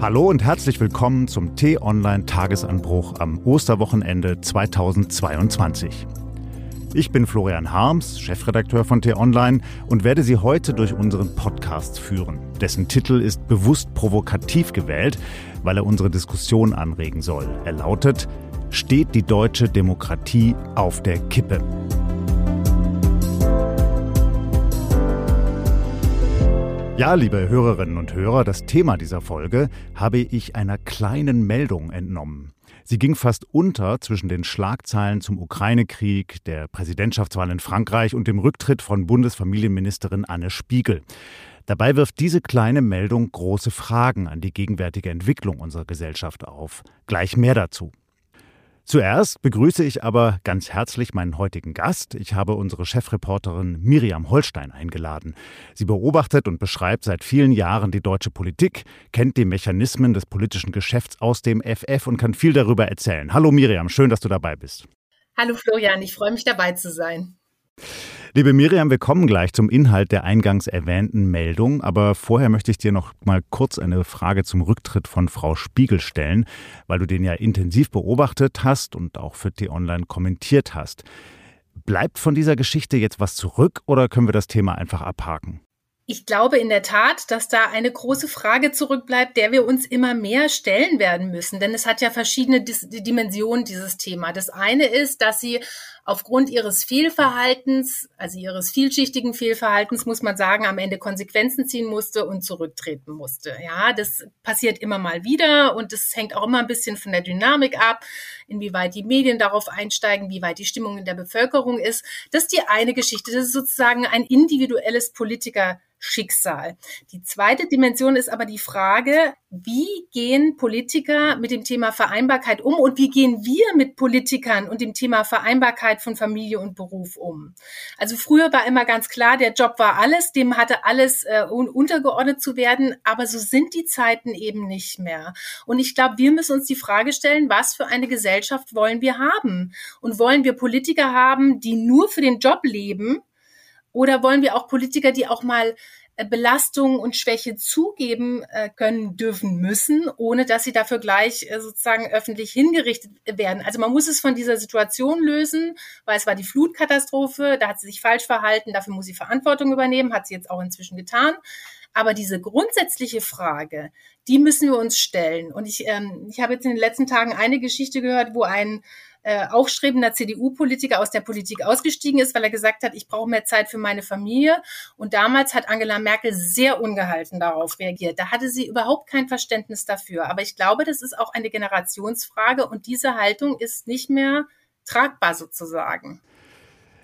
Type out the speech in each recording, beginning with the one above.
Hallo und herzlich willkommen zum T-Online Tagesanbruch am Osterwochenende 2022. Ich bin Florian Harms, Chefredakteur von T-Online und werde Sie heute durch unseren Podcast führen. Dessen Titel ist bewusst provokativ gewählt, weil er unsere Diskussion anregen soll. Er lautet Steht die deutsche Demokratie auf der Kippe? Ja, liebe Hörerinnen und Hörer, das Thema dieser Folge habe ich einer kleinen Meldung entnommen. Sie ging fast unter zwischen den Schlagzeilen zum Ukraine-Krieg, der Präsidentschaftswahl in Frankreich und dem Rücktritt von Bundesfamilienministerin Anne Spiegel. Dabei wirft diese kleine Meldung große Fragen an die gegenwärtige Entwicklung unserer Gesellschaft auf. Gleich mehr dazu. Zuerst begrüße ich aber ganz herzlich meinen heutigen Gast. Ich habe unsere Chefreporterin Miriam Holstein eingeladen. Sie beobachtet und beschreibt seit vielen Jahren die deutsche Politik, kennt die Mechanismen des politischen Geschäfts aus dem FF und kann viel darüber erzählen. Hallo Miriam, schön, dass du dabei bist. Hallo Florian, ich freue mich dabei zu sein. Liebe Miriam, wir kommen gleich zum Inhalt der eingangs erwähnten Meldung, aber vorher möchte ich dir noch mal kurz eine Frage zum Rücktritt von Frau Spiegel stellen, weil du den ja intensiv beobachtet hast und auch für T-Online kommentiert hast. Bleibt von dieser Geschichte jetzt was zurück oder können wir das Thema einfach abhaken? Ich glaube in der Tat, dass da eine große Frage zurückbleibt, der wir uns immer mehr stellen werden müssen. Denn es hat ja verschiedene Dimensionen, dieses Thema. Das eine ist, dass sie aufgrund ihres Fehlverhaltens, also ihres vielschichtigen Fehlverhaltens, muss man sagen, am Ende Konsequenzen ziehen musste und zurücktreten musste. Ja, das passiert immer mal wieder und das hängt auch immer ein bisschen von der Dynamik ab, inwieweit die Medien darauf einsteigen, wie weit die Stimmung in der Bevölkerung ist. Das ist die eine Geschichte. Das ist sozusagen ein individuelles Politiker Schicksal. Die zweite Dimension ist aber die Frage, wie gehen Politiker mit dem Thema Vereinbarkeit um und wie gehen wir mit Politikern und dem Thema Vereinbarkeit von Familie und Beruf um? Also früher war immer ganz klar, der Job war alles, dem hatte alles äh, untergeordnet zu werden, aber so sind die Zeiten eben nicht mehr. Und ich glaube, wir müssen uns die Frage stellen, was für eine Gesellschaft wollen wir haben? Und wollen wir Politiker haben, die nur für den Job leben oder wollen wir auch Politiker, die auch mal äh, Belastung und Schwäche zugeben äh, können dürfen müssen, ohne dass sie dafür gleich äh, sozusagen öffentlich hingerichtet werden. Also man muss es von dieser Situation lösen, weil es war die Flutkatastrophe, da hat sie sich falsch verhalten, dafür muss sie Verantwortung übernehmen, hat sie jetzt auch inzwischen getan. Aber diese grundsätzliche Frage, die müssen wir uns stellen. Und ich, ähm, ich habe jetzt in den letzten Tagen eine Geschichte gehört, wo ein äh, aufstrebender CDU-Politiker aus der Politik ausgestiegen ist, weil er gesagt hat, ich brauche mehr Zeit für meine Familie. Und damals hat Angela Merkel sehr ungehalten darauf reagiert. Da hatte sie überhaupt kein Verständnis dafür. Aber ich glaube, das ist auch eine Generationsfrage und diese Haltung ist nicht mehr tragbar sozusagen.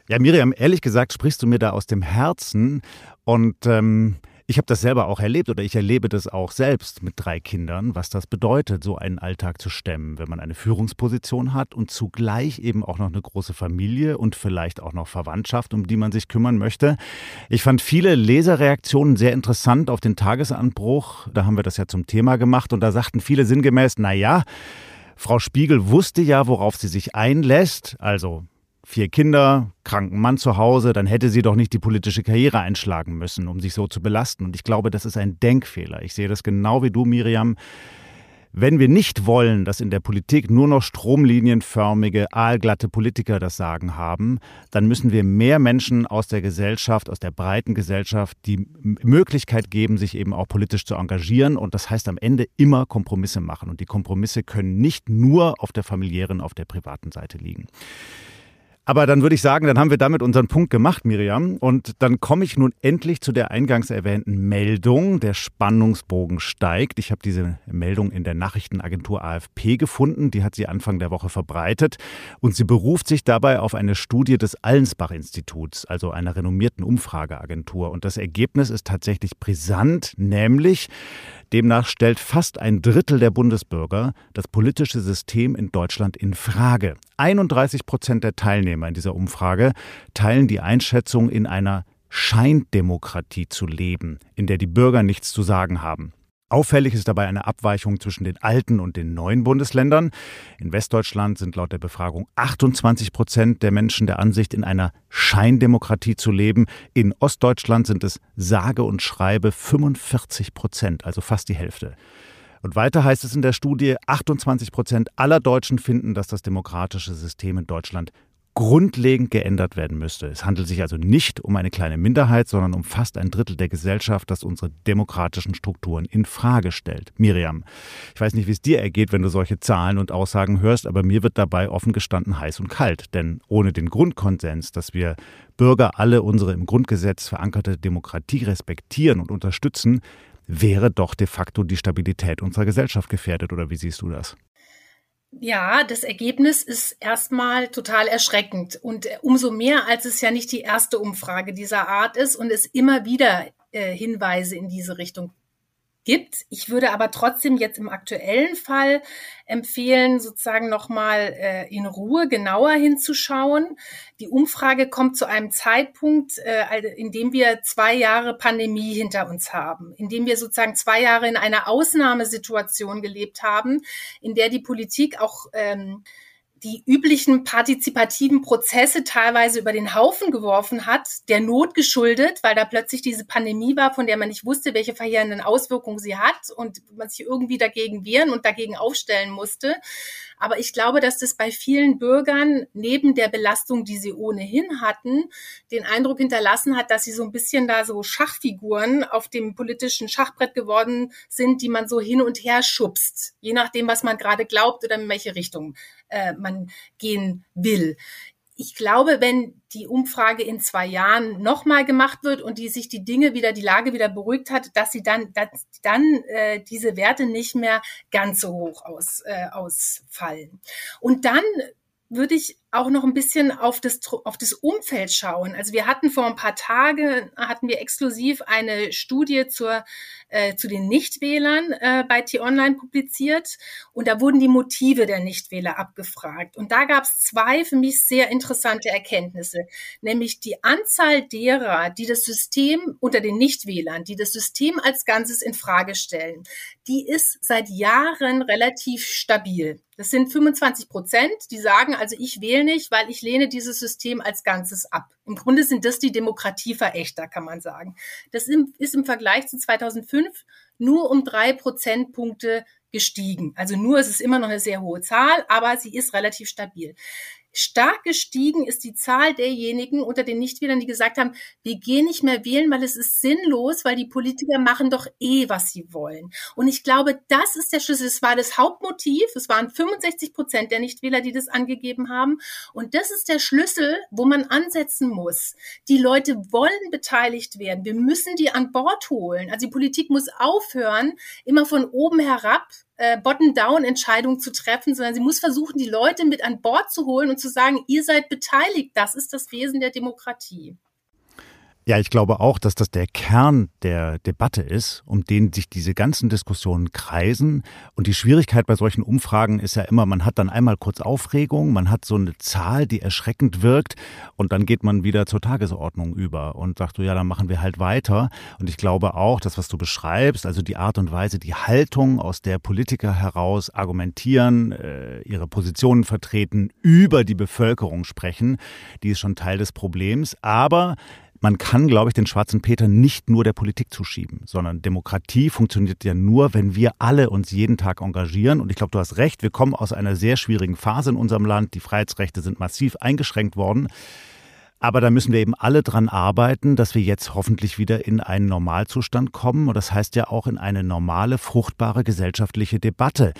Ja, Miriam, ehrlich gesagt sprichst du mir da aus dem Herzen und ähm, ich habe das selber auch erlebt oder ich erlebe das auch selbst mit drei Kindern, was das bedeutet, so einen Alltag zu stemmen, wenn man eine Führungsposition hat und zugleich eben auch noch eine große Familie und vielleicht auch noch Verwandtschaft, um die man sich kümmern möchte. Ich fand viele Leserreaktionen sehr interessant auf den Tagesanbruch. Da haben wir das ja zum Thema gemacht und da sagten viele sinngemäß, na ja, Frau Spiegel wusste ja, worauf sie sich einlässt, also vier Kinder, kranken Mann zu Hause, dann hätte sie doch nicht die politische Karriere einschlagen müssen, um sich so zu belasten. Und ich glaube, das ist ein Denkfehler. Ich sehe das genau wie du, Miriam. Wenn wir nicht wollen, dass in der Politik nur noch stromlinienförmige, aalglatte Politiker das Sagen haben, dann müssen wir mehr Menschen aus der Gesellschaft, aus der breiten Gesellschaft, die Möglichkeit geben, sich eben auch politisch zu engagieren. Und das heißt am Ende immer Kompromisse machen. Und die Kompromisse können nicht nur auf der familiären, auf der privaten Seite liegen. Aber dann würde ich sagen, dann haben wir damit unseren Punkt gemacht, Miriam. Und dann komme ich nun endlich zu der eingangs erwähnten Meldung. Der Spannungsbogen steigt. Ich habe diese Meldung in der Nachrichtenagentur AFP gefunden. Die hat sie Anfang der Woche verbreitet. Und sie beruft sich dabei auf eine Studie des Allensbach-Instituts, also einer renommierten Umfrageagentur. Und das Ergebnis ist tatsächlich brisant, nämlich Demnach stellt fast ein Drittel der Bundesbürger das politische System in Deutschland in Frage. 31 Prozent der Teilnehmer in dieser Umfrage teilen die Einschätzung, in einer Scheindemokratie zu leben, in der die Bürger nichts zu sagen haben. Auffällig ist dabei eine Abweichung zwischen den alten und den neuen Bundesländern. In Westdeutschland sind laut der Befragung 28 Prozent der Menschen der Ansicht, in einer Scheindemokratie zu leben. In Ostdeutschland sind es sage und schreibe 45 Prozent, also fast die Hälfte. Und weiter heißt es in der Studie, 28 Prozent aller Deutschen finden, dass das demokratische System in Deutschland grundlegend geändert werden müsste. Es handelt sich also nicht um eine kleine Minderheit, sondern um fast ein Drittel der Gesellschaft, das unsere demokratischen Strukturen in Frage stellt. Miriam, ich weiß nicht, wie es dir ergeht, wenn du solche Zahlen und Aussagen hörst, aber mir wird dabei offen gestanden heiß und kalt, denn ohne den Grundkonsens, dass wir Bürger alle unsere im Grundgesetz verankerte Demokratie respektieren und unterstützen, wäre doch de facto die Stabilität unserer Gesellschaft gefährdet, oder wie siehst du das? Ja, das Ergebnis ist erstmal total erschreckend und umso mehr, als es ja nicht die erste Umfrage dieser Art ist und es immer wieder äh, Hinweise in diese Richtung gibt. Ich würde aber trotzdem jetzt im aktuellen Fall empfehlen, sozusagen nochmal äh, in Ruhe genauer hinzuschauen. Die Umfrage kommt zu einem Zeitpunkt, äh, in dem wir zwei Jahre Pandemie hinter uns haben, in dem wir sozusagen zwei Jahre in einer Ausnahmesituation gelebt haben, in der die Politik auch ähm, die üblichen partizipativen Prozesse teilweise über den Haufen geworfen hat, der Not geschuldet, weil da plötzlich diese Pandemie war, von der man nicht wusste, welche verheerenden Auswirkungen sie hat und man sich irgendwie dagegen wehren und dagegen aufstellen musste. Aber ich glaube, dass das bei vielen Bürgern neben der Belastung, die sie ohnehin hatten, den Eindruck hinterlassen hat, dass sie so ein bisschen da so Schachfiguren auf dem politischen Schachbrett geworden sind, die man so hin und her schubst, je nachdem, was man gerade glaubt oder in welche Richtung äh, man gehen will ich glaube, wenn die Umfrage in zwei Jahren nochmal gemacht wird und die sich die Dinge wieder, die Lage wieder beruhigt hat, dass sie dann, dass dann äh, diese Werte nicht mehr ganz so hoch aus, äh, ausfallen. Und dann würde ich auch noch ein bisschen auf das, auf das Umfeld schauen. Also wir hatten vor ein paar Tagen, hatten wir exklusiv eine Studie zur, äh, zu den Nichtwählern äh, bei T-Online publiziert und da wurden die Motive der Nichtwähler abgefragt. Und da gab es zwei für mich sehr interessante Erkenntnisse, nämlich die Anzahl derer, die das System unter den Nichtwählern, die das System als Ganzes in Frage stellen, die ist seit Jahren relativ stabil. Das sind 25 Prozent, die sagen, also ich wähle nicht, weil ich lehne dieses System als Ganzes ab. Im Grunde sind das die Demokratieverächter, kann man sagen. Das ist im Vergleich zu 2005 nur um drei Prozentpunkte gestiegen. Also nur ist es immer noch eine sehr hohe Zahl, aber sie ist relativ stabil. Stark gestiegen ist die Zahl derjenigen unter den Nichtwählern, die gesagt haben, wir gehen nicht mehr wählen, weil es ist sinnlos, weil die Politiker machen doch eh, was sie wollen. Und ich glaube, das ist der Schlüssel. Es war das Hauptmotiv. Es waren 65 Prozent der Nichtwähler, die das angegeben haben. Und das ist der Schlüssel, wo man ansetzen muss. Die Leute wollen beteiligt werden. Wir müssen die an Bord holen. Also die Politik muss aufhören, immer von oben herab äh, Bottom-Down-Entscheidung zu treffen, sondern sie muss versuchen, die Leute mit an Bord zu holen und zu sagen, ihr seid beteiligt. Das ist das Wesen der Demokratie. Ja, ich glaube auch, dass das der Kern der Debatte ist, um den sich diese ganzen Diskussionen kreisen. Und die Schwierigkeit bei solchen Umfragen ist ja immer, man hat dann einmal kurz Aufregung, man hat so eine Zahl, die erschreckend wirkt und dann geht man wieder zur Tagesordnung über und sagt so, ja, dann machen wir halt weiter. Und ich glaube auch, das, was du beschreibst, also die Art und Weise, die Haltung, aus der Politiker heraus argumentieren, äh, ihre Positionen vertreten, über die Bevölkerung sprechen, die ist schon Teil des Problems. Aber man kann, glaube ich, den schwarzen Peter nicht nur der Politik zuschieben, sondern Demokratie funktioniert ja nur, wenn wir alle uns jeden Tag engagieren. Und ich glaube, du hast recht, wir kommen aus einer sehr schwierigen Phase in unserem Land. Die Freiheitsrechte sind massiv eingeschränkt worden. Aber da müssen wir eben alle dran arbeiten, dass wir jetzt hoffentlich wieder in einen Normalzustand kommen. Und das heißt ja auch in eine normale, fruchtbare gesellschaftliche Debatte.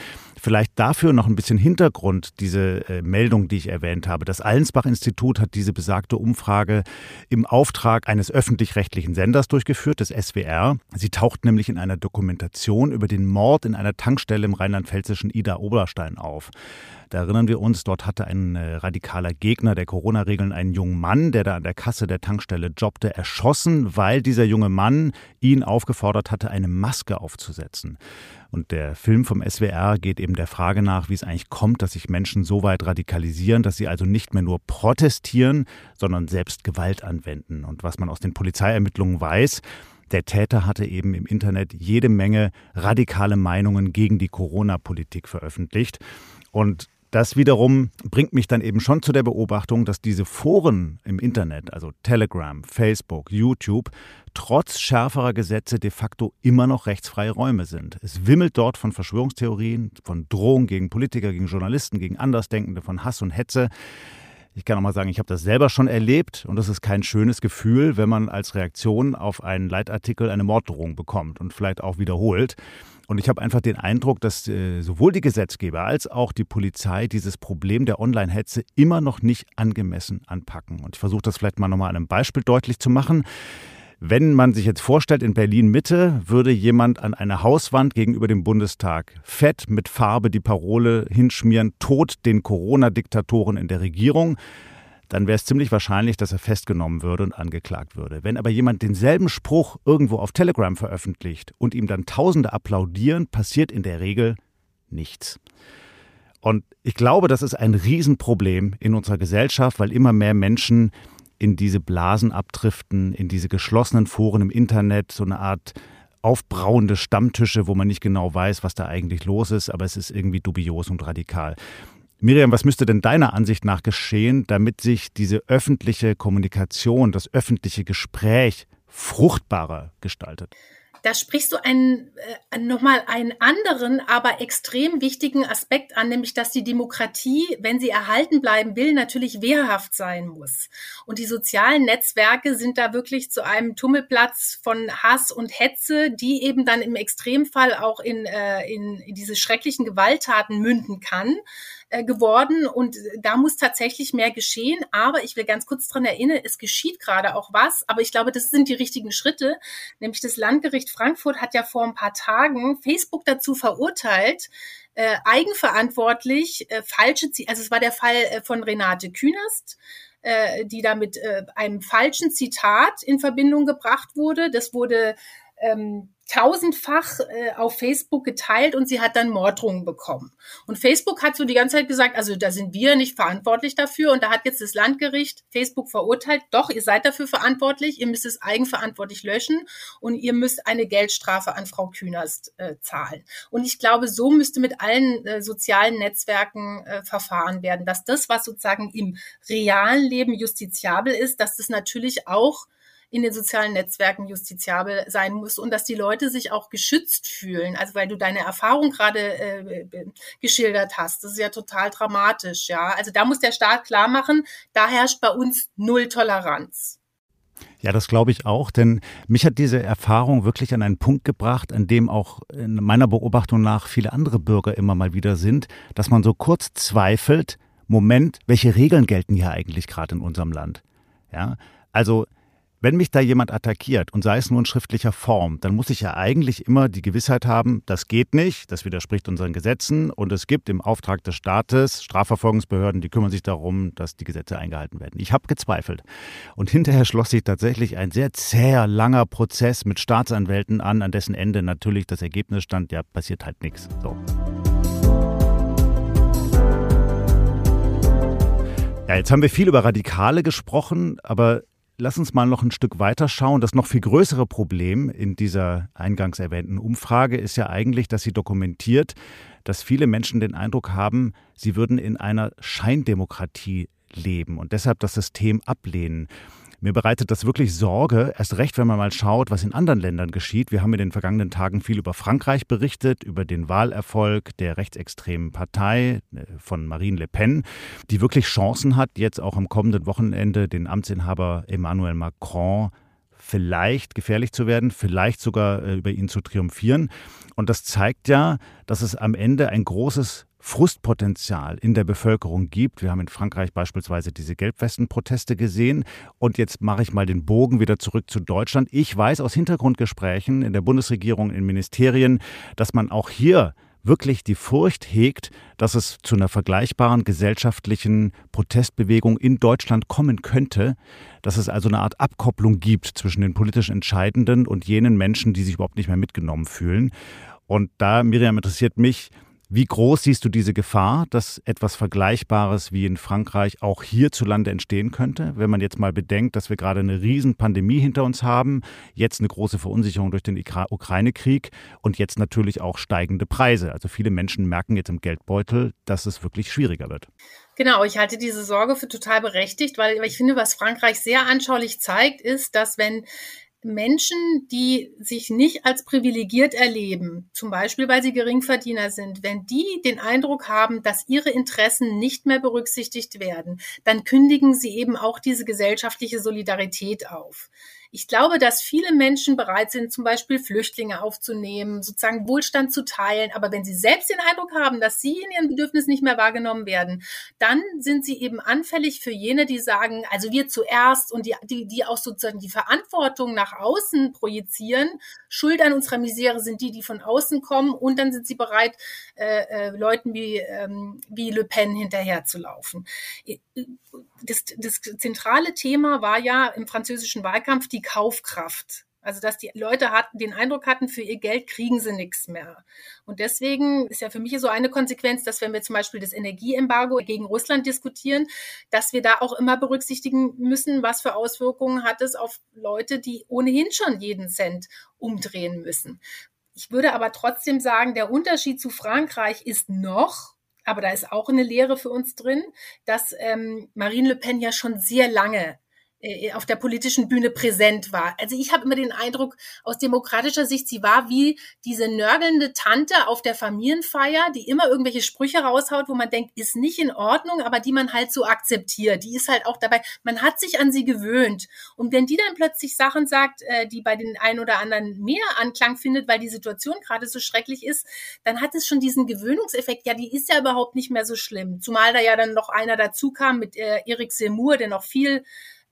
Vielleicht dafür noch ein bisschen Hintergrund, diese äh, Meldung, die ich erwähnt habe. Das Allensbach-Institut hat diese besagte Umfrage im Auftrag eines öffentlich-rechtlichen Senders durchgeführt, des SWR. Sie taucht nämlich in einer Dokumentation über den Mord in einer Tankstelle im rheinland-pfälzischen Ida-Oberstein auf. Da erinnern wir uns, dort hatte ein äh, radikaler Gegner der Corona-Regeln einen jungen Mann, der da an der Kasse der Tankstelle jobbte, erschossen, weil dieser junge Mann ihn aufgefordert hatte, eine Maske aufzusetzen. Und der Film vom SWR geht eben der Frage nach, wie es eigentlich kommt, dass sich Menschen so weit radikalisieren, dass sie also nicht mehr nur protestieren, sondern selbst Gewalt anwenden. Und was man aus den Polizeiermittlungen weiß, der Täter hatte eben im Internet jede Menge radikale Meinungen gegen die Corona-Politik veröffentlicht. Und das wiederum bringt mich dann eben schon zu der Beobachtung, dass diese Foren im Internet, also Telegram, Facebook, YouTube, trotz schärferer Gesetze de facto immer noch rechtsfreie Räume sind. Es wimmelt dort von Verschwörungstheorien, von Drohungen gegen Politiker, gegen Journalisten, gegen Andersdenkende, von Hass und Hetze. Ich kann auch mal sagen, ich habe das selber schon erlebt und das ist kein schönes Gefühl, wenn man als Reaktion auf einen Leitartikel eine Morddrohung bekommt und vielleicht auch wiederholt. Und ich habe einfach den Eindruck, dass äh, sowohl die Gesetzgeber als auch die Polizei dieses Problem der Online-Hetze immer noch nicht angemessen anpacken. Und ich versuche das vielleicht mal nochmal an einem Beispiel deutlich zu machen. Wenn man sich jetzt vorstellt, in Berlin Mitte würde jemand an eine Hauswand gegenüber dem Bundestag fett mit Farbe die Parole hinschmieren, Tod den Corona-Diktatoren in der Regierung, dann wäre es ziemlich wahrscheinlich, dass er festgenommen würde und angeklagt würde. Wenn aber jemand denselben Spruch irgendwo auf Telegram veröffentlicht und ihm dann Tausende applaudieren, passiert in der Regel nichts. Und ich glaube, das ist ein Riesenproblem in unserer Gesellschaft, weil immer mehr Menschen in diese Blasen abdriften, in diese geschlossenen Foren im Internet, so eine Art aufbrauende Stammtische, wo man nicht genau weiß, was da eigentlich los ist, aber es ist irgendwie dubios und radikal. Miriam, was müsste denn deiner Ansicht nach geschehen, damit sich diese öffentliche Kommunikation, das öffentliche Gespräch fruchtbarer gestaltet? da sprichst du einen, äh, nochmal einen anderen, aber extrem wichtigen Aspekt an, nämlich dass die Demokratie, wenn sie erhalten bleiben will, natürlich wehrhaft sein muss. Und die sozialen Netzwerke sind da wirklich zu einem Tummelplatz von Hass und Hetze, die eben dann im Extremfall auch in, äh, in, in diese schrecklichen Gewalttaten münden kann. Äh, geworden und da muss tatsächlich mehr geschehen. Aber ich will ganz kurz dran erinnern, es geschieht gerade auch was. Aber ich glaube, das sind die richtigen Schritte. Nämlich das Landgericht Frankfurt hat ja vor ein paar Tagen Facebook dazu verurteilt, äh, eigenverantwortlich äh, falsche, also es war der Fall äh, von Renate Künast, äh, die da mit äh, einem falschen Zitat in Verbindung gebracht wurde. Das wurde ähm, tausendfach äh, auf Facebook geteilt und sie hat dann Morddrohungen bekommen. Und Facebook hat so die ganze Zeit gesagt, also da sind wir nicht verantwortlich dafür und da hat jetzt das Landgericht Facebook verurteilt, doch, ihr seid dafür verantwortlich, ihr müsst es eigenverantwortlich löschen und ihr müsst eine Geldstrafe an Frau Künast äh, zahlen. Und ich glaube, so müsste mit allen äh, sozialen Netzwerken äh, verfahren werden, dass das, was sozusagen im realen Leben justiziabel ist, dass das natürlich auch in den sozialen Netzwerken justiziabel sein muss und dass die Leute sich auch geschützt fühlen. Also weil du deine Erfahrung gerade äh, geschildert hast, das ist ja total dramatisch, ja. Also da muss der Staat klar machen, da herrscht bei uns null Toleranz. Ja, das glaube ich auch, denn mich hat diese Erfahrung wirklich an einen Punkt gebracht, an dem auch in meiner Beobachtung nach viele andere Bürger immer mal wieder sind, dass man so kurz zweifelt, Moment, welche Regeln gelten hier eigentlich gerade in unserem Land? Ja, also wenn mich da jemand attackiert und sei es nur in schriftlicher Form, dann muss ich ja eigentlich immer die Gewissheit haben, das geht nicht, das widerspricht unseren Gesetzen und es gibt im Auftrag des Staates Strafverfolgungsbehörden, die kümmern sich darum, dass die Gesetze eingehalten werden. Ich habe gezweifelt. Und hinterher schloss sich tatsächlich ein sehr zäher, langer Prozess mit Staatsanwälten an, an dessen Ende natürlich das Ergebnis stand, ja, passiert halt nichts. So. Ja, jetzt haben wir viel über Radikale gesprochen, aber Lass uns mal noch ein Stück weiter schauen. Das noch viel größere Problem in dieser eingangs erwähnten Umfrage ist ja eigentlich, dass sie dokumentiert, dass viele Menschen den Eindruck haben, sie würden in einer Scheindemokratie leben und deshalb das System ablehnen. Mir bereitet das wirklich Sorge, erst recht, wenn man mal schaut, was in anderen Ländern geschieht. Wir haben in den vergangenen Tagen viel über Frankreich berichtet, über den Wahlerfolg der rechtsextremen Partei äh, von Marine Le Pen, die wirklich Chancen hat, jetzt auch am kommenden Wochenende den Amtsinhaber Emmanuel Macron vielleicht gefährlich zu werden, vielleicht sogar äh, über ihn zu triumphieren. Und das zeigt ja, dass es am Ende ein großes Frustpotenzial in der Bevölkerung gibt. Wir haben in Frankreich beispielsweise diese Gelbwestenproteste gesehen. Und jetzt mache ich mal den Bogen wieder zurück zu Deutschland. Ich weiß aus Hintergrundgesprächen in der Bundesregierung, in Ministerien, dass man auch hier wirklich die Furcht hegt, dass es zu einer vergleichbaren gesellschaftlichen Protestbewegung in Deutschland kommen könnte, dass es also eine Art Abkopplung gibt zwischen den politisch Entscheidenden und jenen Menschen, die sich überhaupt nicht mehr mitgenommen fühlen. Und da, Miriam, interessiert mich, Wie groß siehst du diese Gefahr, dass etwas Vergleichbares wie in Frankreich auch hierzulande entstehen könnte? Wenn man jetzt mal bedenkt, dass wir gerade eine Riesenpandemie hinter uns haben, jetzt eine große Verunsicherung durch den Ukraine-Krieg und jetzt natürlich auch steigende Preise. Also viele Menschen merken jetzt im Geldbeutel, dass es wirklich schwieriger wird. Genau, ich halte diese Sorge für total berechtigt, weil ich finde, was Frankreich sehr anschaulich zeigt, ist, dass wenn Menschen, die sich nicht als privilegiert erleben, zum Beispiel weil sie Geringverdiener sind, wenn die den Eindruck haben, dass ihre Interessen nicht mehr berücksichtigt werden, dann kündigen sie eben auch diese gesellschaftliche Solidarität auf. Ich glaube, dass viele Menschen bereit sind, zum Beispiel Flüchtlinge aufzunehmen, sozusagen Wohlstand zu teilen. Aber wenn sie selbst den Eindruck haben, dass sie in ihren Bedürfnissen nicht mehr wahrgenommen werden, dann sind sie eben anfällig für jene, die sagen, also wir zuerst und die, die, die auch sozusagen die Verantwortung nach außen projizieren. Schuld an unserer Misere sind die, die von außen kommen und dann sind sie bereit, äh, äh, Leuten wie, ähm, wie Le Pen hinterherzulaufen das, das zentrale Thema war ja im französischen Wahlkampf die Kaufkraft. Also, dass die Leute hatten, den Eindruck hatten, für ihr Geld kriegen sie nichts mehr. Und deswegen ist ja für mich so eine Konsequenz, dass wenn wir zum Beispiel das Energieembargo gegen Russland diskutieren, dass wir da auch immer berücksichtigen müssen, was für Auswirkungen hat es auf Leute, die ohnehin schon jeden Cent umdrehen müssen. Ich würde aber trotzdem sagen, der Unterschied zu Frankreich ist noch, aber da ist auch eine Lehre für uns drin, dass ähm, Marine Le Pen ja schon sehr lange auf der politischen Bühne präsent war. Also ich habe immer den Eindruck, aus demokratischer Sicht, sie war wie diese nörgelnde Tante auf der Familienfeier, die immer irgendwelche Sprüche raushaut, wo man denkt, ist nicht in Ordnung, aber die man halt so akzeptiert. Die ist halt auch dabei, man hat sich an sie gewöhnt. Und wenn die dann plötzlich Sachen sagt, äh, die bei den einen oder anderen mehr Anklang findet, weil die Situation gerade so schrecklich ist, dann hat es schon diesen Gewöhnungseffekt. Ja, die ist ja überhaupt nicht mehr so schlimm. Zumal da ja dann noch einer dazu kam mit äh, Erik Semur, der noch viel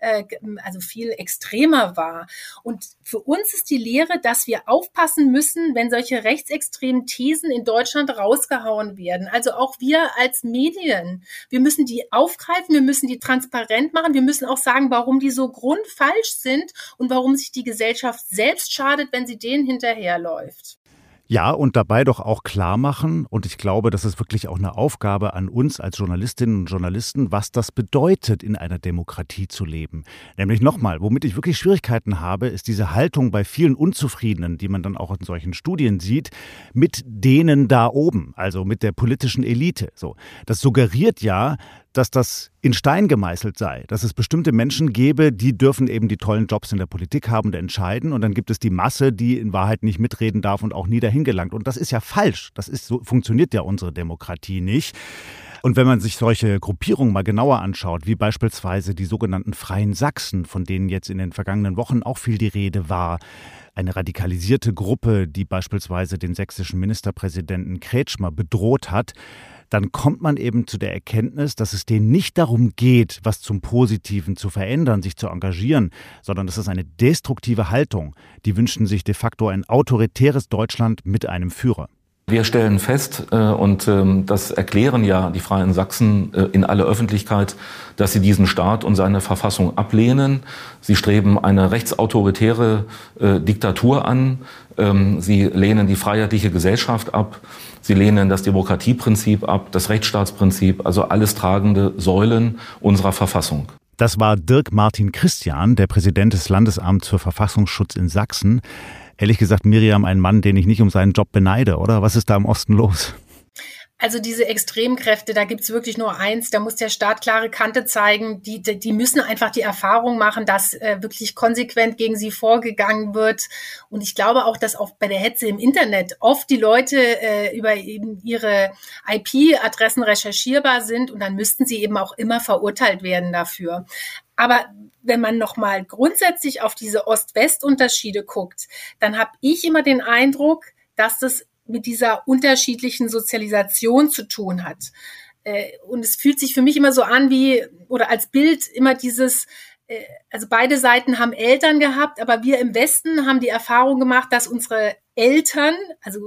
äh, also viel extremer war. Und für uns ist die Lehre, dass wir aufpassen müssen, wenn solche rechtsextremen Thesen in Deutschland rausgehauen werden. Also auch wir als Medien. Wir müssen die aufgreifen, wir müssen die transparent machen, wir müssen auch sagen, warum die so grundfalsch sind und warum sich die Gesellschaft selbst schadet, wenn sie denen hinterherläuft. Ja, und dabei doch auch klar machen, und ich glaube, das ist wirklich auch eine Aufgabe an uns als Journalistinnen und Journalisten, was das bedeutet, in einer Demokratie zu leben. Nämlich nochmal, womit ich wirklich Schwierigkeiten habe, ist diese Haltung bei vielen Unzufriedenen, die man dann auch in solchen Studien sieht, mit denen da oben, also mit der politischen Elite. So, das suggeriert ja, dass das in Stein gemeißelt sei, dass es bestimmte Menschen gäbe, die dürfen eben die tollen Jobs in der Politik haben und entscheiden und dann gibt es die Masse, die in Wahrheit nicht mitreden darf und auch nie dahin gelangt. Und das ist ja falsch. Das ist so funktioniert ja unsere Demokratie nicht. Und wenn man sich solche Gruppierungen mal genauer anschaut, wie beispielsweise die sogenannten Freien Sachsen, von denen jetzt in den vergangenen Wochen auch viel die Rede war, eine radikalisierte Gruppe, die beispielsweise den sächsischen Ministerpräsidenten Kretschmer bedroht hat, dann kommt man eben zu der Erkenntnis, dass es denen nicht darum geht, was zum Positiven zu verändern, sich zu engagieren, sondern das ist eine destruktive Haltung. Die wünschen sich de facto ein autoritäres Deutschland mit einem Führer. Wir stellen fest, äh, und ähm, das erklären ja die Freien Sachsen äh, in aller Öffentlichkeit, dass sie diesen Staat und seine Verfassung ablehnen. Sie streben eine rechtsautoritäre äh, Diktatur an. Ähm, sie lehnen die freiheitliche Gesellschaft ab. Sie lehnen das Demokratieprinzip ab, das Rechtsstaatsprinzip, also alles tragende Säulen unserer Verfassung. Das war Dirk Martin Christian, der Präsident des Landesamts für Verfassungsschutz in Sachsen. Ehrlich gesagt, Miriam, ein Mann, den ich nicht um seinen Job beneide, oder? Was ist da im Osten los? Also diese Extremkräfte, da gibt's wirklich nur eins, da muss der Staat klare Kante zeigen. Die, die müssen einfach die Erfahrung machen, dass äh, wirklich konsequent gegen sie vorgegangen wird. Und ich glaube auch, dass auch bei der Hetze im Internet oft die Leute äh, über eben ihre IP-Adressen recherchierbar sind und dann müssten sie eben auch immer verurteilt werden dafür. Aber wenn man nochmal grundsätzlich auf diese Ost-West-Unterschiede guckt, dann habe ich immer den Eindruck, dass das mit dieser unterschiedlichen Sozialisation zu tun hat. Äh, und es fühlt sich für mich immer so an wie, oder als Bild immer dieses, äh, also beide Seiten haben Eltern gehabt, aber wir im Westen haben die Erfahrung gemacht, dass unsere Eltern, also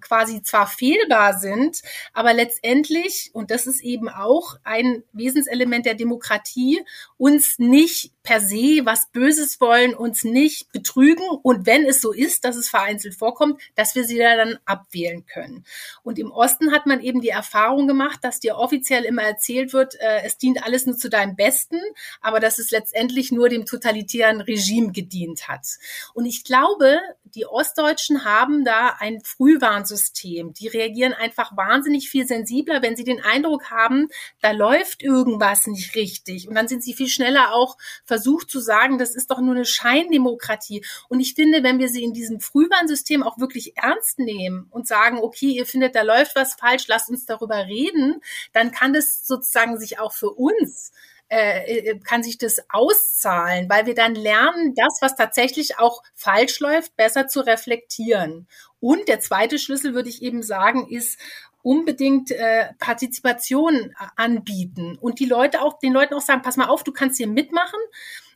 quasi zwar fehlbar sind, aber letztendlich, und das ist eben auch ein Wesenselement der Demokratie, uns nicht per se was Böses wollen, uns nicht betrügen und wenn es so ist, dass es vereinzelt vorkommt, dass wir sie da dann abwählen können. Und im Osten hat man eben die Erfahrung gemacht, dass dir offiziell immer erzählt wird, äh, es dient alles nur zu deinem Besten, aber dass es letztendlich nur dem totalitären Regime gedient hat. Und ich glaube, die Ostdeutschen haben da ein Frühwarnsystem. Die reagieren einfach wahnsinnig viel sensibler, wenn sie den Eindruck haben, da läuft irgendwas nicht richtig. Und dann sind sie viel schneller auch versucht zu sagen, das ist doch nur eine Scheindemokratie. Und ich finde, wenn wir sie in diesem Frühwarnsystem auch wirklich ernst nehmen und sagen, okay, ihr findet, da läuft was falsch, lasst uns darüber reden, dann kann das sozusagen sich auch für uns äh, kann sich das auszahlen, weil wir dann lernen, das, was tatsächlich auch falsch läuft, besser zu reflektieren. Und der zweite Schlüssel, würde ich eben sagen, ist unbedingt äh, Partizipation anbieten und die Leute auch den Leuten auch sagen, pass mal auf, du kannst hier mitmachen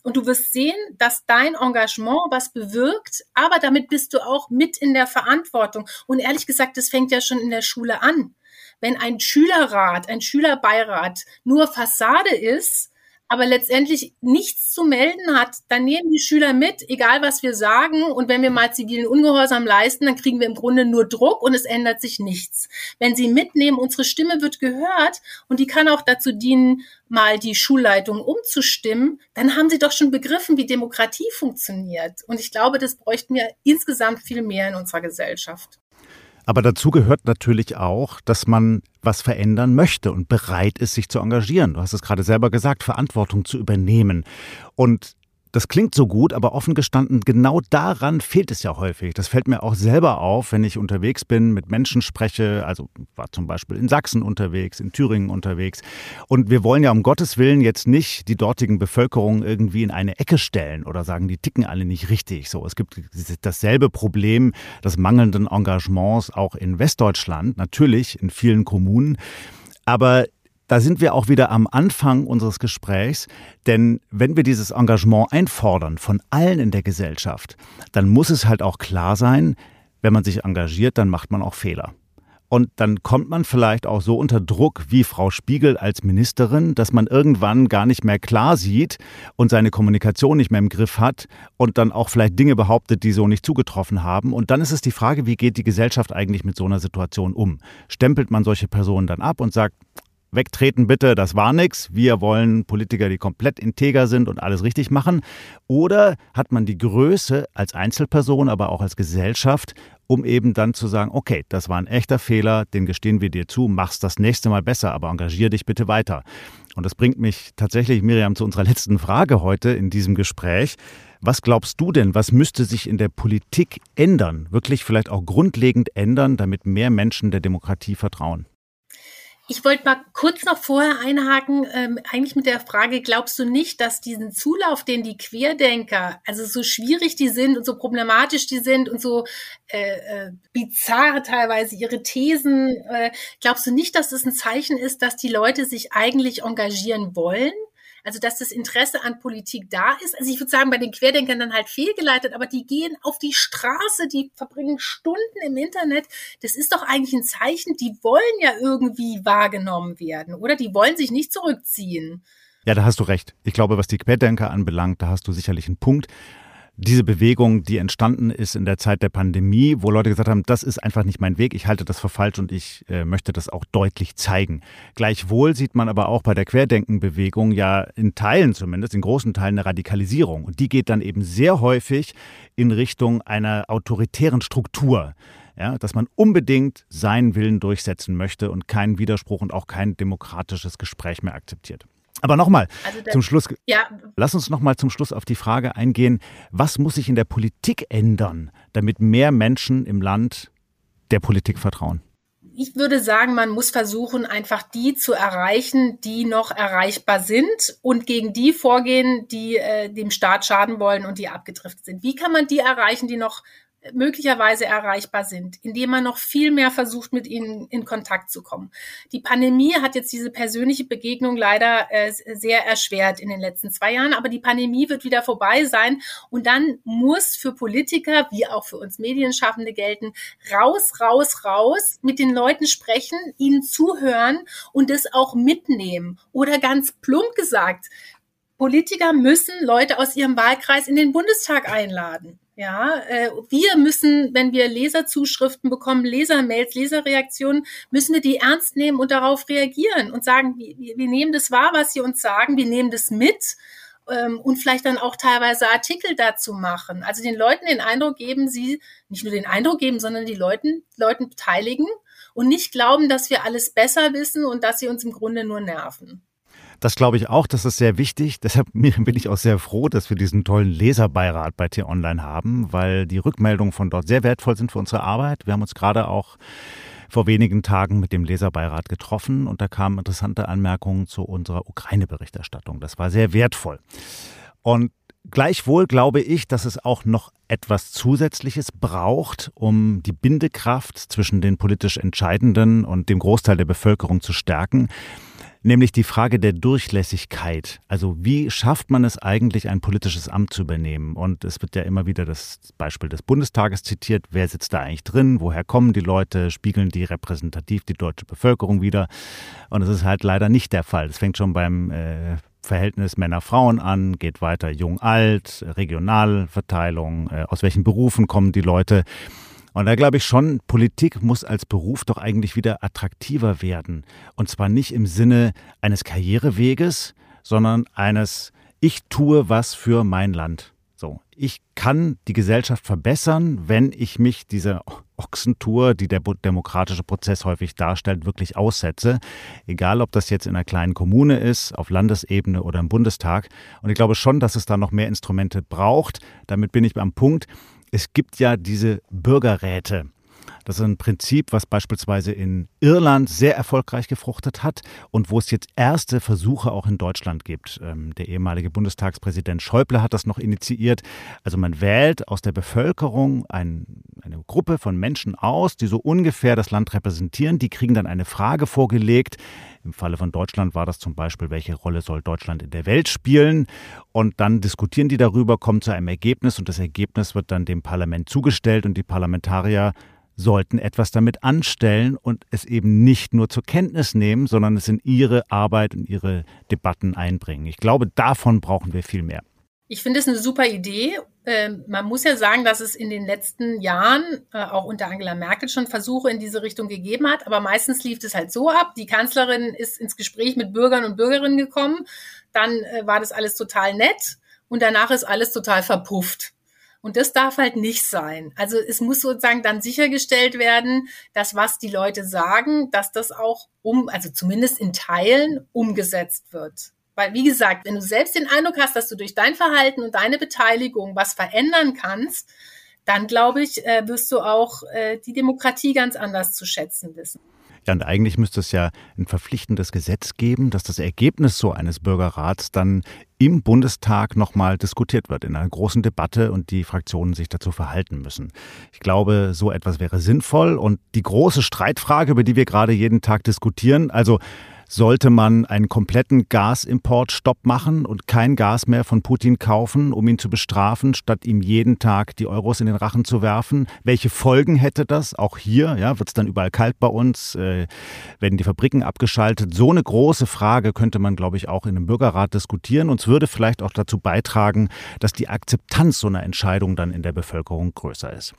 und du wirst sehen, dass dein Engagement was bewirkt, aber damit bist du auch mit in der Verantwortung. Und ehrlich gesagt, das fängt ja schon in der Schule an wenn ein Schülerrat, ein Schülerbeirat nur Fassade ist, aber letztendlich nichts zu melden hat, dann nehmen die Schüler mit, egal was wir sagen. Und wenn wir mal zivilen Ungehorsam leisten, dann kriegen wir im Grunde nur Druck und es ändert sich nichts. Wenn sie mitnehmen, unsere Stimme wird gehört und die kann auch dazu dienen, mal die Schulleitung umzustimmen, dann haben sie doch schon begriffen, wie Demokratie funktioniert. Und ich glaube, das bräuchten wir insgesamt viel mehr in unserer Gesellschaft. Aber dazu gehört natürlich auch, dass man was verändern möchte und bereit ist, sich zu engagieren. Du hast es gerade selber gesagt, Verantwortung zu übernehmen. Und das klingt so gut, aber offen gestanden, genau daran fehlt es ja häufig. Das fällt mir auch selber auf, wenn ich unterwegs bin, mit Menschen spreche. Also war zum Beispiel in Sachsen unterwegs, in Thüringen unterwegs. Und wir wollen ja um Gottes Willen jetzt nicht die dortigen Bevölkerung irgendwie in eine Ecke stellen oder sagen, die ticken alle nicht richtig. So, es gibt dasselbe Problem des mangelnden Engagements auch in Westdeutschland, natürlich in vielen Kommunen. Aber da sind wir auch wieder am Anfang unseres Gesprächs, denn wenn wir dieses Engagement einfordern von allen in der Gesellschaft, dann muss es halt auch klar sein, wenn man sich engagiert, dann macht man auch Fehler. Und dann kommt man vielleicht auch so unter Druck wie Frau Spiegel als Ministerin, dass man irgendwann gar nicht mehr klar sieht und seine Kommunikation nicht mehr im Griff hat und dann auch vielleicht Dinge behauptet, die so nicht zugetroffen haben. Und dann ist es die Frage, wie geht die Gesellschaft eigentlich mit so einer Situation um? Stempelt man solche Personen dann ab und sagt, wegtreten bitte, das war nix. Wir wollen Politiker, die komplett integer sind und alles richtig machen. Oder hat man die Größe als Einzelperson, aber auch als Gesellschaft, um eben dann zu sagen, okay, das war ein echter Fehler, den gestehen wir dir zu, mach's das nächste Mal besser, aber engagier dich bitte weiter. Und das bringt mich tatsächlich, Miriam, zu unserer letzten Frage heute in diesem Gespräch. Was glaubst du denn, was müsste sich in der Politik ändern, wirklich vielleicht auch grundlegend ändern, damit mehr Menschen der Demokratie vertrauen? Ich wollte mal kurz noch vorher einhaken, ähm, eigentlich mit der Frage, glaubst du nicht, dass diesen Zulauf, den die Querdenker, also so schwierig die sind und so problematisch die sind und so äh, äh, bizarr teilweise ihre Thesen, äh, glaubst du nicht, dass das ein Zeichen ist, dass die Leute sich eigentlich engagieren wollen? Also, dass das Interesse an Politik da ist. Also, ich würde sagen, bei den Querdenkern dann halt fehlgeleitet, aber die gehen auf die Straße, die verbringen Stunden im Internet. Das ist doch eigentlich ein Zeichen, die wollen ja irgendwie wahrgenommen werden, oder? Die wollen sich nicht zurückziehen. Ja, da hast du recht. Ich glaube, was die Querdenker anbelangt, da hast du sicherlich einen Punkt diese Bewegung, die entstanden ist in der Zeit der Pandemie, wo Leute gesagt haben, das ist einfach nicht mein Weg, ich halte das für falsch und ich äh, möchte das auch deutlich zeigen. Gleichwohl sieht man aber auch bei der Querdenkenbewegung ja in Teilen zumindest, in großen Teilen eine Radikalisierung. Und die geht dann eben sehr häufig in Richtung einer autoritären Struktur. Ja, dass man unbedingt seinen Willen durchsetzen möchte und keinen Widerspruch und auch kein demokratisches Gespräch mehr akzeptiert. Aber nochmal also zum Schluss. Ja. Lass uns nochmal zum Schluss auf die Frage eingehen, was muss sich in der Politik ändern, damit mehr Menschen im Land der Politik vertrauen? Ich würde sagen, man muss versuchen, einfach die zu erreichen, die noch erreichbar sind und gegen die vorgehen, die äh, dem Staat schaden wollen und die abgedriftet sind. Wie kann man die erreichen, die noch möglicherweise erreichbar sind, indem man noch viel mehr versucht, mit ihnen in Kontakt zu kommen. Die Pandemie hat jetzt diese persönliche Begegnung leider äh, sehr erschwert in den letzten zwei Jahren, aber die Pandemie wird wieder vorbei sein und dann muss für Politiker wie auch für uns Medienschaffende gelten, raus, raus, raus, mit den Leuten sprechen, ihnen zuhören und das auch mitnehmen. Oder ganz plump gesagt, Politiker müssen Leute aus ihrem Wahlkreis in den Bundestag einladen. Ja, äh, wir müssen, wenn wir Leserzuschriften bekommen, Lesermails, Leserreaktionen, müssen wir die ernst nehmen und darauf reagieren und sagen, wir, nehmen das wahr, was sie uns sagen, wir nehmen das mit ähm, und vielleicht dann auch teilweise Artikel dazu machen. Also den Leuten den Eindruck geben, sie nicht nur den Eindruck geben, sondern die Leuten, Leuten beteiligen und nicht glauben, dass wir alles besser wissen und dass sie uns im Grunde nur nerven. Das glaube ich auch, das ist sehr wichtig. Deshalb bin ich auch sehr froh, dass wir diesen tollen Leserbeirat bei T-Online haben, weil die Rückmeldungen von dort sehr wertvoll sind für unsere Arbeit. Wir haben uns gerade auch vor wenigen Tagen mit dem Leserbeirat getroffen und da kamen interessante Anmerkungen zu unserer Ukraine-Berichterstattung. Das war sehr wertvoll. Und Gleichwohl glaube ich, dass es auch noch etwas Zusätzliches braucht, um die Bindekraft zwischen den politisch Entscheidenden und dem Großteil der Bevölkerung zu stärken nämlich die Frage der Durchlässigkeit. Also wie schafft man es eigentlich, ein politisches Amt zu übernehmen? Und es wird ja immer wieder das Beispiel des Bundestages zitiert. Wer sitzt da eigentlich drin? Woher kommen die Leute? Spiegeln die repräsentativ die deutsche Bevölkerung wieder? Und es ist halt leider nicht der Fall. Es fängt schon beim äh, Verhältnis Männer-Frauen an, geht weiter jung-alt, Regionalverteilung, äh, aus welchen Berufen kommen die Leute. Und da glaube ich schon, Politik muss als Beruf doch eigentlich wieder attraktiver werden. Und zwar nicht im Sinne eines Karriereweges, sondern eines Ich tue was für mein Land. So, ich kann die Gesellschaft verbessern, wenn ich mich dieser Ochsentour, die der demokratische Prozess häufig darstellt, wirklich aussetze. Egal, ob das jetzt in einer kleinen Kommune ist, auf Landesebene oder im Bundestag. Und ich glaube schon, dass es da noch mehr Instrumente braucht. Damit bin ich am Punkt. Es gibt ja diese Bürgerräte. Das ist ein Prinzip, was beispielsweise in Irland sehr erfolgreich gefruchtet hat und wo es jetzt erste Versuche auch in Deutschland gibt. Ähm, der ehemalige Bundestagspräsident Schäuble hat das noch initiiert. Also man wählt aus der Bevölkerung ein, eine Gruppe von Menschen aus, die so ungefähr das Land repräsentieren. Die kriegen dann eine Frage vorgelegt, im Falle von Deutschland war das zum Beispiel, welche Rolle soll Deutschland in der Welt spielen? Und dann diskutieren die darüber, kommen zu einem Ergebnis und das Ergebnis wird dann dem Parlament zugestellt und die Parlamentarier sollten etwas damit anstellen und es eben nicht nur zur Kenntnis nehmen, sondern es in ihre Arbeit und ihre Debatten einbringen. Ich glaube, davon brauchen wir viel mehr. Ich finde es eine super Idee. Ähm, man muss ja sagen, dass es in den letzten Jahren, äh, auch unter Angela Merkel, schon Versuche in diese Richtung gegeben hat. Aber meistens lief es halt so ab. Die Kanzlerin ist ins Gespräch mit Bürgern und Bürgerinnen gekommen. Dann äh, war das alles total nett. Und danach ist alles total verpufft. Und das darf halt nicht sein. Also es muss sozusagen dann sichergestellt werden, dass was die Leute sagen, dass das auch um, also zumindest in Teilen umgesetzt wird. Weil, wie gesagt, wenn du selbst den Eindruck hast, dass du durch dein Verhalten und deine Beteiligung was verändern kannst, dann glaube ich, äh, wirst du auch äh, die Demokratie ganz anders zu schätzen wissen. Ja, und eigentlich müsste es ja ein verpflichtendes Gesetz geben, dass das Ergebnis so eines Bürgerrats dann im Bundestag nochmal diskutiert wird, in einer großen Debatte und die Fraktionen sich dazu verhalten müssen. Ich glaube, so etwas wäre sinnvoll. Und die große Streitfrage, über die wir gerade jeden Tag diskutieren, also sollte man einen kompletten Gasimportstopp machen und kein Gas mehr von Putin kaufen, um ihn zu bestrafen, statt ihm jeden Tag die Euros in den Rachen zu werfen? Welche Folgen hätte das? Auch hier ja, wird es dann überall kalt bei uns, äh, werden die Fabriken abgeschaltet. So eine große Frage könnte man, glaube ich, auch in einem Bürgerrat diskutieren und es würde vielleicht auch dazu beitragen, dass die Akzeptanz so einer Entscheidung dann in der Bevölkerung größer ist.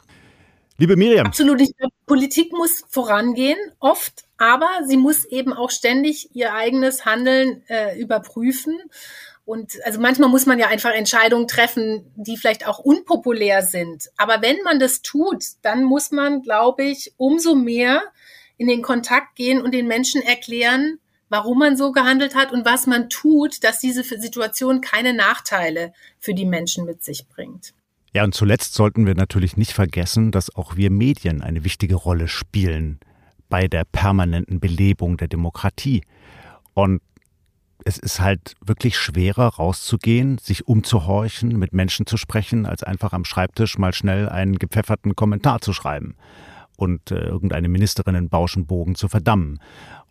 Liebe Miriam. Absolut. Ich glaube, Politik muss vorangehen, oft, aber sie muss eben auch ständig ihr eigenes Handeln äh, überprüfen. Und also manchmal muss man ja einfach Entscheidungen treffen, die vielleicht auch unpopulär sind. Aber wenn man das tut, dann muss man, glaube ich, umso mehr in den Kontakt gehen und den Menschen erklären, warum man so gehandelt hat und was man tut, dass diese Situation keine Nachteile für die Menschen mit sich bringt. Ja, und zuletzt sollten wir natürlich nicht vergessen, dass auch wir Medien eine wichtige Rolle spielen bei der permanenten Belebung der Demokratie. Und es ist halt wirklich schwerer rauszugehen, sich umzuhorchen, mit Menschen zu sprechen, als einfach am Schreibtisch mal schnell einen gepfefferten Kommentar zu schreiben und äh, irgendeine Ministerin in Bauschenbogen zu verdammen.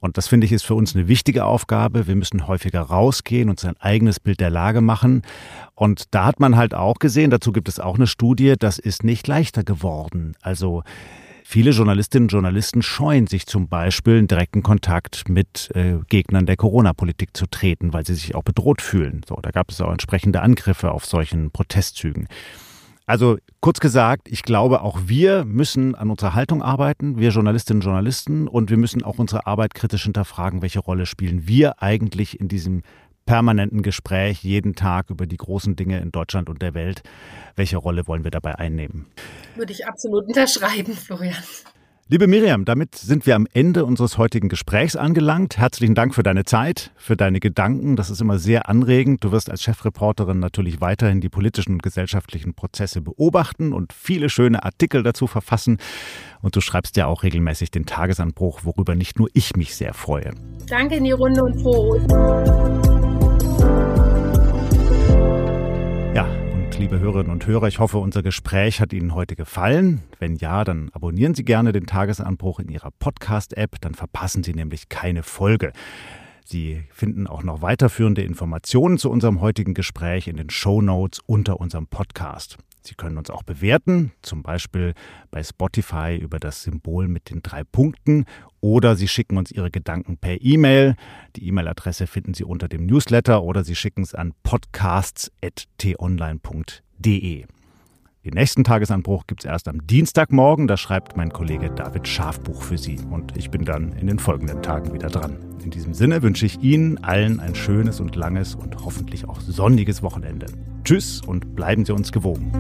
Und das finde ich ist für uns eine wichtige Aufgabe. Wir müssen häufiger rausgehen und sein eigenes Bild der Lage machen. Und da hat man halt auch gesehen, dazu gibt es auch eine Studie, das ist nicht leichter geworden. Also Viele Journalistinnen und Journalisten scheuen sich zum Beispiel in direkten Kontakt mit äh, Gegnern der Corona-Politik zu treten, weil sie sich auch bedroht fühlen. So, da gab es auch entsprechende Angriffe auf solchen Protestzügen. Also kurz gesagt, ich glaube, auch wir müssen an unserer Haltung arbeiten, wir Journalistinnen und Journalisten, und wir müssen auch unsere Arbeit kritisch hinterfragen, welche Rolle spielen wir eigentlich in diesem permanenten Gespräch jeden Tag über die großen Dinge in Deutschland und der Welt. Welche Rolle wollen wir dabei einnehmen? Würde ich absolut unterschreiben, Florian. Liebe Miriam, damit sind wir am Ende unseres heutigen Gesprächs angelangt. Herzlichen Dank für deine Zeit, für deine Gedanken. Das ist immer sehr anregend. Du wirst als Chefreporterin natürlich weiterhin die politischen und gesellschaftlichen Prozesse beobachten und viele schöne Artikel dazu verfassen. Und du schreibst ja auch regelmäßig den Tagesanbruch, worüber nicht nur ich mich sehr freue. Danke in die Runde und froh. Hörerinnen und Hörer, ich hoffe, unser Gespräch hat Ihnen heute gefallen. Wenn ja, dann abonnieren Sie gerne den Tagesanbruch in Ihrer Podcast-App, dann verpassen Sie nämlich keine Folge. Sie finden auch noch weiterführende Informationen zu unserem heutigen Gespräch in den Show Notes unter unserem Podcast. Sie können uns auch bewerten, zum Beispiel bei Spotify über das Symbol mit den drei Punkten oder Sie schicken uns Ihre Gedanken per E-Mail. Die E-Mail-Adresse finden Sie unter dem Newsletter oder Sie schicken es an podcasts.tonline.de. Den nächsten Tagesanbruch gibt es erst am Dienstagmorgen. Da schreibt mein Kollege David Schafbuch für Sie. Und ich bin dann in den folgenden Tagen wieder dran. In diesem Sinne wünsche ich Ihnen allen ein schönes und langes und hoffentlich auch sonniges Wochenende. Tschüss und bleiben Sie uns gewogen.